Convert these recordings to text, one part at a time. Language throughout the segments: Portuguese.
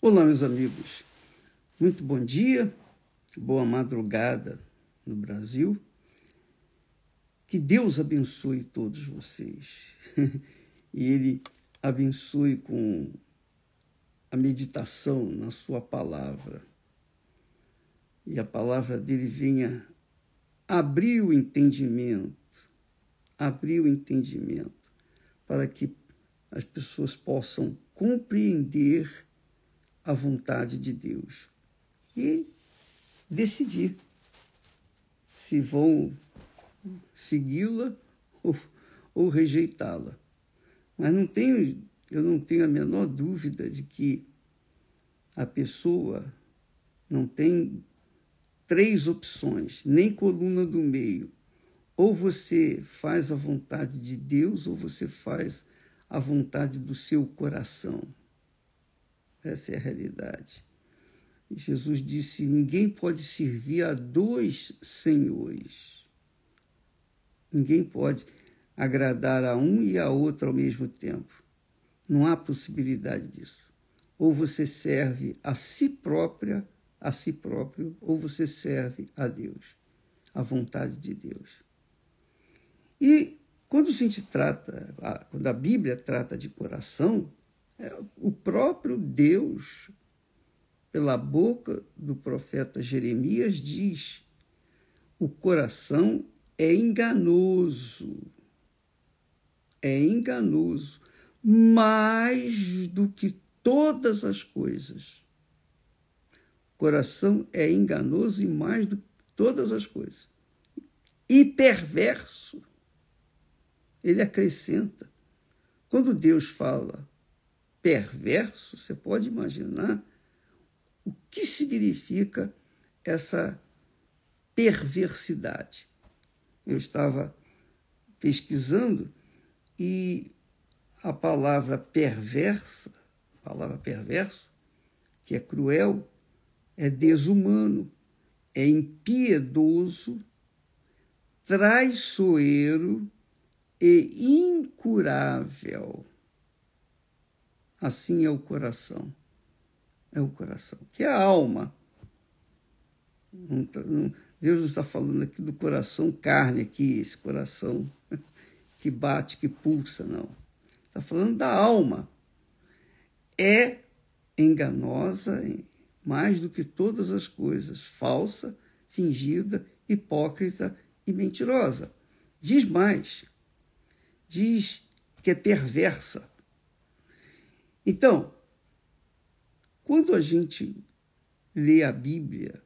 Olá, meus amigos. Muito bom dia, boa madrugada no Brasil. Que Deus abençoe todos vocês. e Ele abençoe com a meditação na Sua palavra. E a palavra dele venha abrir o entendimento, abrir o entendimento, para que as pessoas possam compreender a vontade de Deus e decidir se vão segui-la ou, ou rejeitá-la. Mas não tenho, eu não tenho a menor dúvida de que a pessoa não tem três opções, nem coluna do meio. Ou você faz a vontade de Deus, ou você faz a vontade do seu coração. Essa é a realidade. Jesus disse: ninguém pode servir a dois senhores. Ninguém pode agradar a um e a outro ao mesmo tempo. Não há possibilidade disso. Ou você serve a si própria, a si próprio, ou você serve a Deus, a vontade de Deus. E quando a gente trata, quando a Bíblia trata de coração, o próprio Deus, pela boca do profeta Jeremias, diz: o coração é enganoso, é enganoso, mais do que todas as coisas. O coração é enganoso e mais do que todas as coisas. E perverso. Ele acrescenta. Quando Deus fala perverso, você pode imaginar o que significa essa perversidade. Eu estava pesquisando e a palavra perversa, a palavra perverso, que é cruel, é desumano, é impiedoso, traiçoeiro e incurável. Assim é o coração. É o coração, que é a alma. Tá, Deus não está falando aqui do coração carne, aqui, esse coração que bate, que pulsa, não. Está falando da alma. É enganosa mais do que todas as coisas, falsa, fingida, hipócrita e mentirosa. Diz mais, diz que é perversa. Então, quando a gente lê a Bíblia,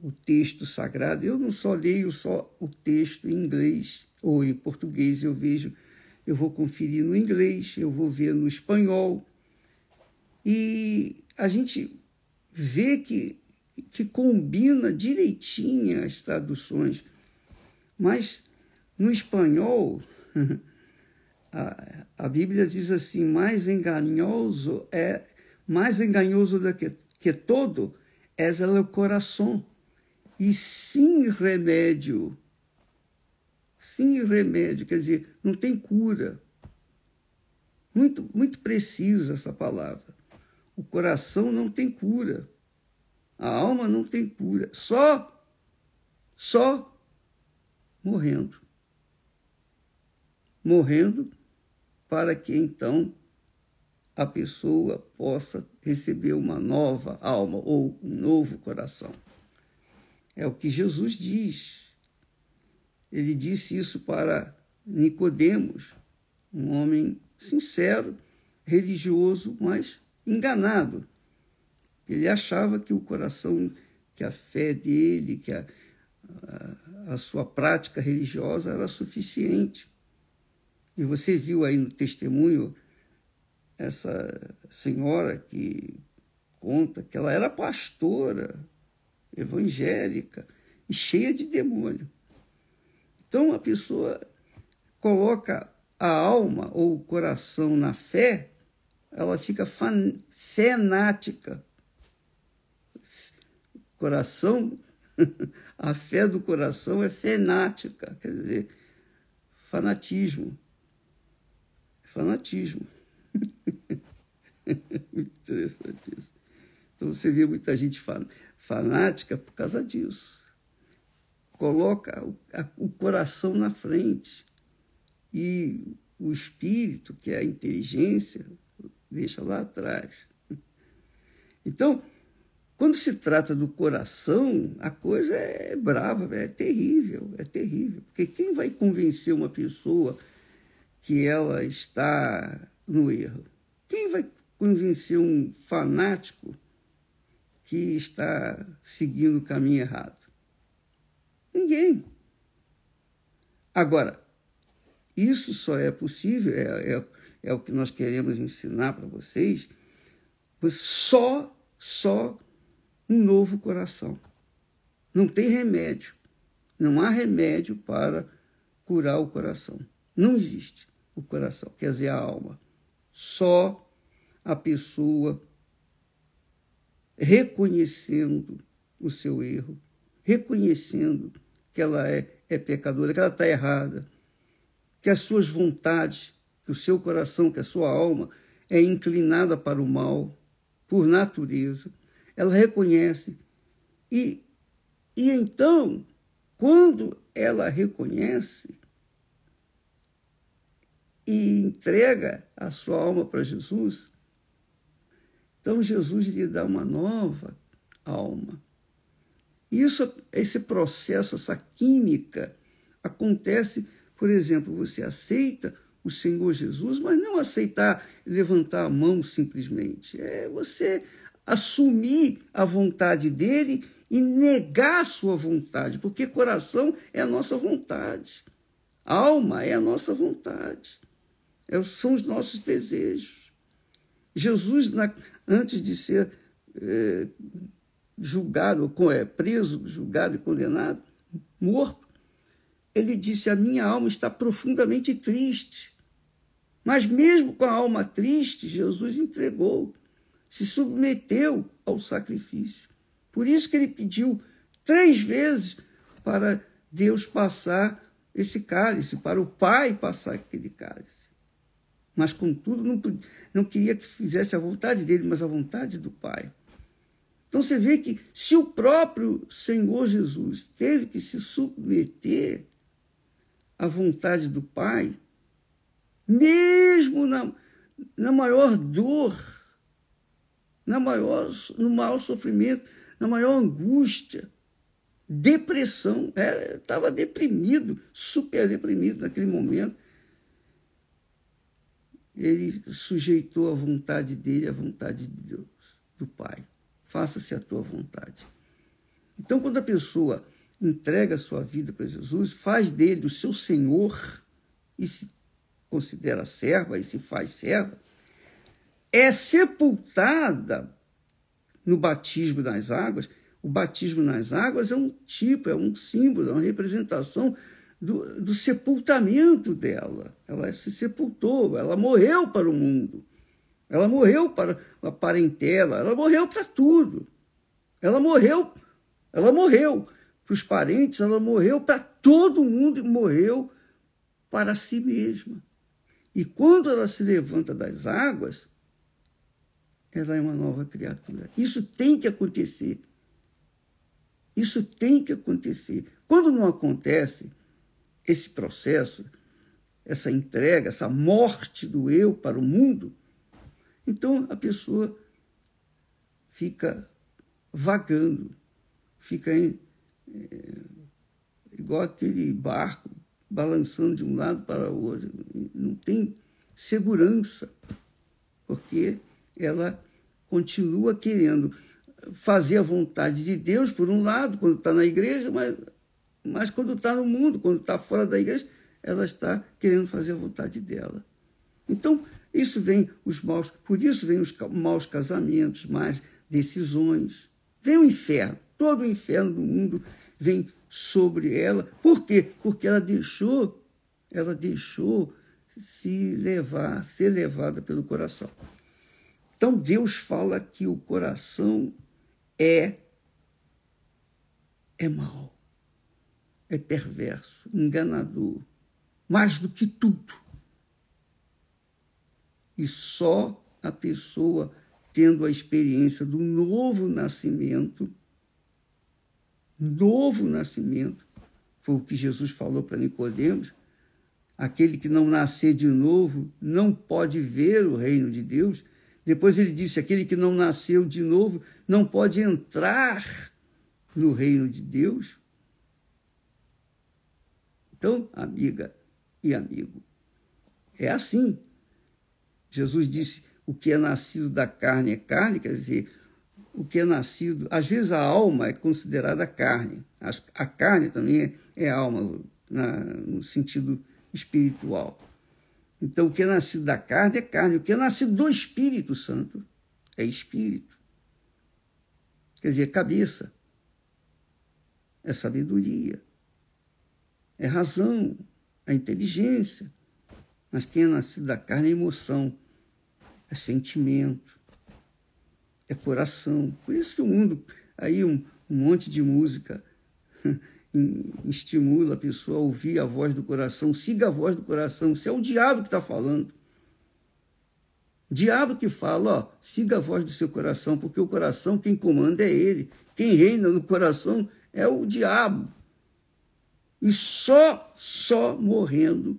o texto sagrado, eu não só leio só o texto em inglês ou em português, eu vejo, eu vou conferir no inglês, eu vou ver no espanhol. E a gente vê que, que combina direitinho as traduções. Mas no espanhol, a, a Bíblia diz assim: mais enganoso é mais enganoso do que, que todo é o coração e sem remédio. Sem remédio, quer dizer, não tem cura. Muito, muito precisa essa palavra. O coração não tem cura. A alma não tem cura. Só, só morrendo. Morrendo para que então a pessoa possa receber uma nova alma ou um novo coração. É o que Jesus diz. Ele disse isso para Nicodemos, um homem sincero, religioso, mas enganado. Ele achava que o coração, que a fé dele, que a, a, a sua prática religiosa era suficiente. E você viu aí no testemunho essa senhora que conta que ela era pastora evangélica e cheia de demônio. Então a pessoa coloca a alma ou o coração na fé, ela fica fanática. Coração, a fé do coração é fanática, quer dizer, fanatismo fanatismo. Muito interessante isso. Então você vê muita gente fanática por causa disso. Coloca o coração na frente e o espírito, que é a inteligência, deixa lá atrás. Então, quando se trata do coração, a coisa é brava, é terrível, é terrível. Porque quem vai convencer uma pessoa que ela está no erro? Quem vai convencer um fanático que está seguindo o caminho errado? Ninguém. Agora, isso só é possível, é, é, é o que nós queremos ensinar para vocês, só, só um novo coração. Não tem remédio. Não há remédio para curar o coração. Não existe o coração, quer dizer, a alma. Só a pessoa reconhecendo o seu erro, reconhecendo que ela é, é pecadora, que ela está errada, que as suas vontades, que o seu coração, que a sua alma é inclinada para o mal por natureza, ela reconhece. E, e então, quando ela reconhece e entrega a sua alma para Jesus, então Jesus lhe dá uma nova alma. Isso, esse processo, essa química acontece por exemplo, você aceita o Senhor Jesus, mas não aceitar levantar a mão simplesmente. É você assumir a vontade dele e negar a sua vontade, porque coração é a nossa vontade, alma é a nossa vontade, são os nossos desejos. Jesus, antes de ser é, julgado, é, preso, julgado e condenado, morto, ele disse: A minha alma está profundamente triste. Mas, mesmo com a alma triste, Jesus entregou, se submeteu ao sacrifício. Por isso que ele pediu três vezes para Deus passar esse cálice, para o Pai passar aquele cálice. Mas, contudo, não, não queria que fizesse a vontade dele, mas a vontade do Pai. Então você vê que se o próprio Senhor Jesus teve que se submeter a vontade do Pai, mesmo na, na maior dor, na maior, no maior sofrimento, na maior angústia, depressão, estava deprimido, super deprimido naquele momento. Ele sujeitou a vontade dele à vontade de Deus, do Pai. Faça-se a tua vontade. Então, quando a pessoa entrega a sua vida para Jesus, faz dele o seu Senhor e se considera serva e se faz serva, é sepultada no batismo nas águas. O batismo nas águas é um tipo, é um símbolo, é uma representação do, do sepultamento dela. Ela se sepultou, ela morreu para o mundo. Ela morreu para a parentela, ela morreu para tudo. Ela morreu, ela morreu para os parentes, ela morreu para todo mundo e morreu para si mesma. E quando ela se levanta das águas, ela é uma nova criatura. Isso tem que acontecer. Isso tem que acontecer. Quando não acontece esse processo, essa entrega, essa morte do eu para o mundo, então a pessoa fica vagando, fica é, igual aquele barco balançando de um lado para o outro. Não tem segurança, porque ela continua querendo fazer a vontade de Deus, por um lado, quando está na igreja, mas, mas quando está no mundo, quando está fora da igreja, ela está querendo fazer a vontade dela. Então, isso vem os maus, por isso vem os maus casamentos, más decisões. Vem o inferno todo o inferno do mundo vem sobre ela. Por quê? Porque ela deixou, ela deixou se levar, ser levada pelo coração. Então Deus fala que o coração é é mau, é perverso, enganador, mais do que tudo. E só a pessoa tendo a experiência do novo nascimento, novo nascimento, foi o que Jesus falou para Nicodemos, aquele que não nascer de novo não pode ver o reino de Deus. Depois ele disse: aquele que não nasceu de novo não pode entrar no reino de Deus. Então, amiga e amigo, é assim. Jesus disse: o que é nascido da carne é carne, quer dizer, o que é nascido. Às vezes a alma é considerada carne, a carne também é, é alma, no sentido espiritual. Então, o que é nascido da carne é carne, o que é nascido do Espírito Santo é espírito. Quer dizer, cabeça, é sabedoria, é razão, é inteligência. Mas quem é nascido da carne é emoção, é sentimento, é coração. Por isso que o mundo, aí um, um monte de música estimula a pessoa a ouvir a voz do coração, siga a voz do coração. Se é o diabo que está falando. Diabo que fala, ó, siga a voz do seu coração, porque o coração quem comanda é ele. Quem reina no coração é o diabo. E só, só morrendo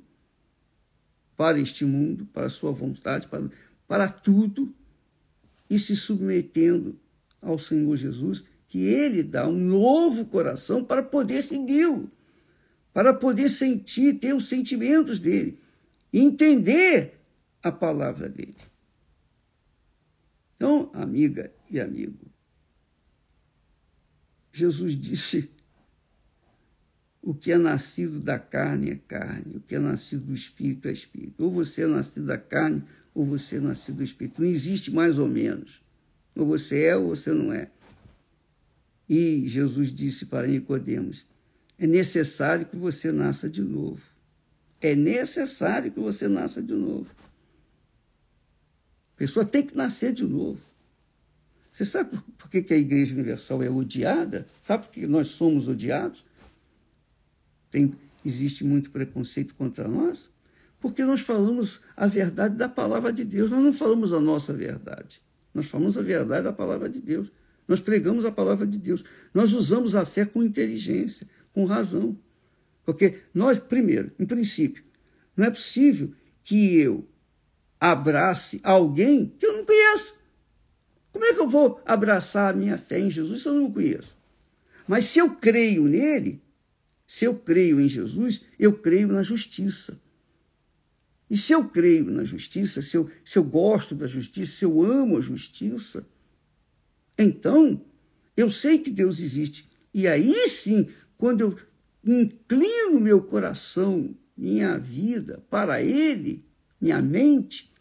para este mundo, para a sua vontade, para, para tudo, e se submetendo ao Senhor Jesus, que ele dá um novo coração para poder segui-lo, para poder sentir, ter os sentimentos dele, entender a palavra dele. Então, amiga e amigo, Jesus disse: o que é nascido da carne é carne, o que é nascido do espírito é espírito. Ou você é nascido da carne, ou você é nascido do espírito. Não existe mais ou menos. Ou você é ou você não é. E Jesus disse para Nicodemos: é necessário que você nasça de novo. É necessário que você nasça de novo. A pessoa tem que nascer de novo. Você sabe por que a Igreja Universal é odiada? Sabe por que nós somos odiados? Tem, existe muito preconceito contra nós? Porque nós falamos a verdade da palavra de Deus, nós não falamos a nossa verdade. Nós falamos a verdade da palavra de Deus. Nós pregamos a palavra de Deus. Nós usamos a fé com inteligência, com razão. Porque nós, primeiro, em princípio, não é possível que eu abrace alguém que eu não conheço. Como é que eu vou abraçar a minha fé em Jesus se eu não o conheço? Mas se eu creio nele, se eu creio em Jesus, eu creio na justiça. E se eu creio na justiça, se eu, se eu gosto da justiça, se eu amo a justiça, então, eu sei que Deus existe. E aí sim, quando eu inclino meu coração, minha vida para Ele, minha mente,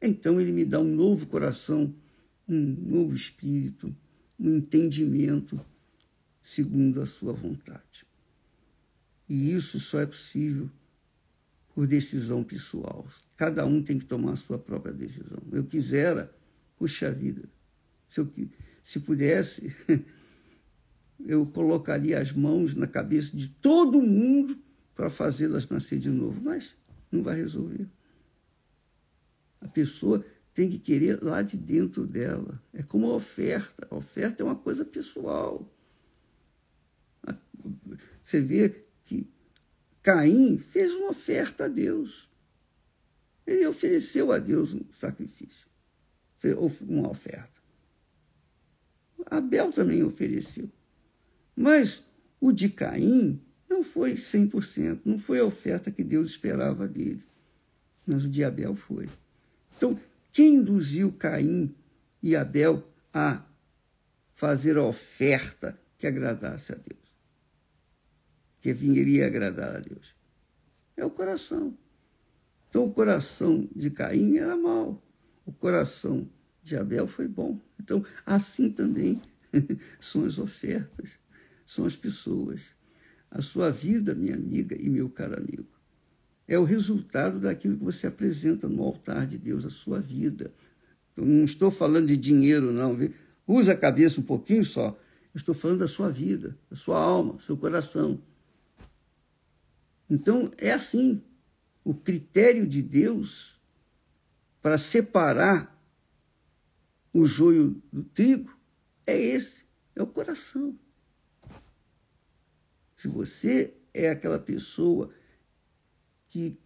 então Ele me dá um novo coração, um novo espírito, um entendimento segundo a Sua vontade. E isso só é possível por decisão pessoal. Cada um tem que tomar a sua própria decisão. Eu quisera, puxa vida, se eu, se pudesse, eu colocaria as mãos na cabeça de todo mundo para fazê-las nascer de novo, mas não vai resolver. A pessoa tem que querer lá de dentro dela. É como a oferta. A oferta é uma coisa pessoal. Você vê Caim fez uma oferta a Deus. Ele ofereceu a Deus um sacrifício, uma oferta. Abel também ofereceu. Mas o de Caim não foi 100%, não foi a oferta que Deus esperava dele. Mas o de Abel foi. Então, quem induziu Caim e Abel a fazer a oferta que agradasse a Deus? Que viria agradar a Deus? É o coração. Então, o coração de Caim era mau. O coração de Abel foi bom. Então, assim também são as ofertas, são as pessoas. A sua vida, minha amiga e meu caro amigo, é o resultado daquilo que você apresenta no altar de Deus, a sua vida. Eu não estou falando de dinheiro, não. Usa a cabeça um pouquinho só. Eu estou falando da sua vida, da sua alma, do seu coração. Então, é assim. O critério de Deus para separar o joio do trigo é esse, é o coração. Se você é aquela pessoa que,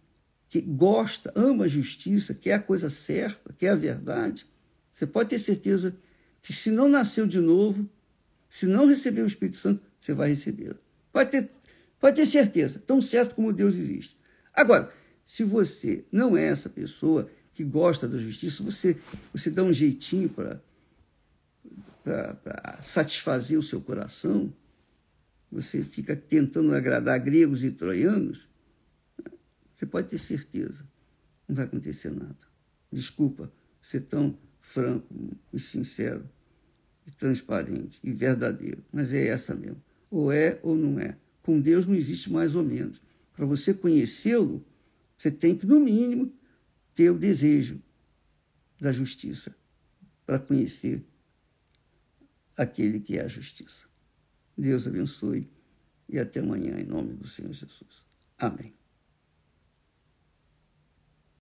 que gosta, ama a justiça, quer a coisa certa, quer a verdade, você pode ter certeza que se não nasceu de novo, se não recebeu o Espírito Santo, você vai receber. Pode ter, pode ter certeza, tão certo como Deus existe. Agora, se você não é essa pessoa que gosta da justiça, você, você dá um jeitinho para satisfazer o seu coração, você fica tentando agradar gregos e troianos, você pode ter certeza, não vai acontecer nada. Desculpa ser tão franco e sincero, e transparente e verdadeiro, mas é essa mesmo. Ou é ou não é. Com Deus não existe mais ou menos. Para você conhecê-lo, você tem que, no mínimo, ter o desejo da justiça para conhecer aquele que é a justiça. Deus abençoe e até amanhã, em nome do Senhor Jesus. Amém.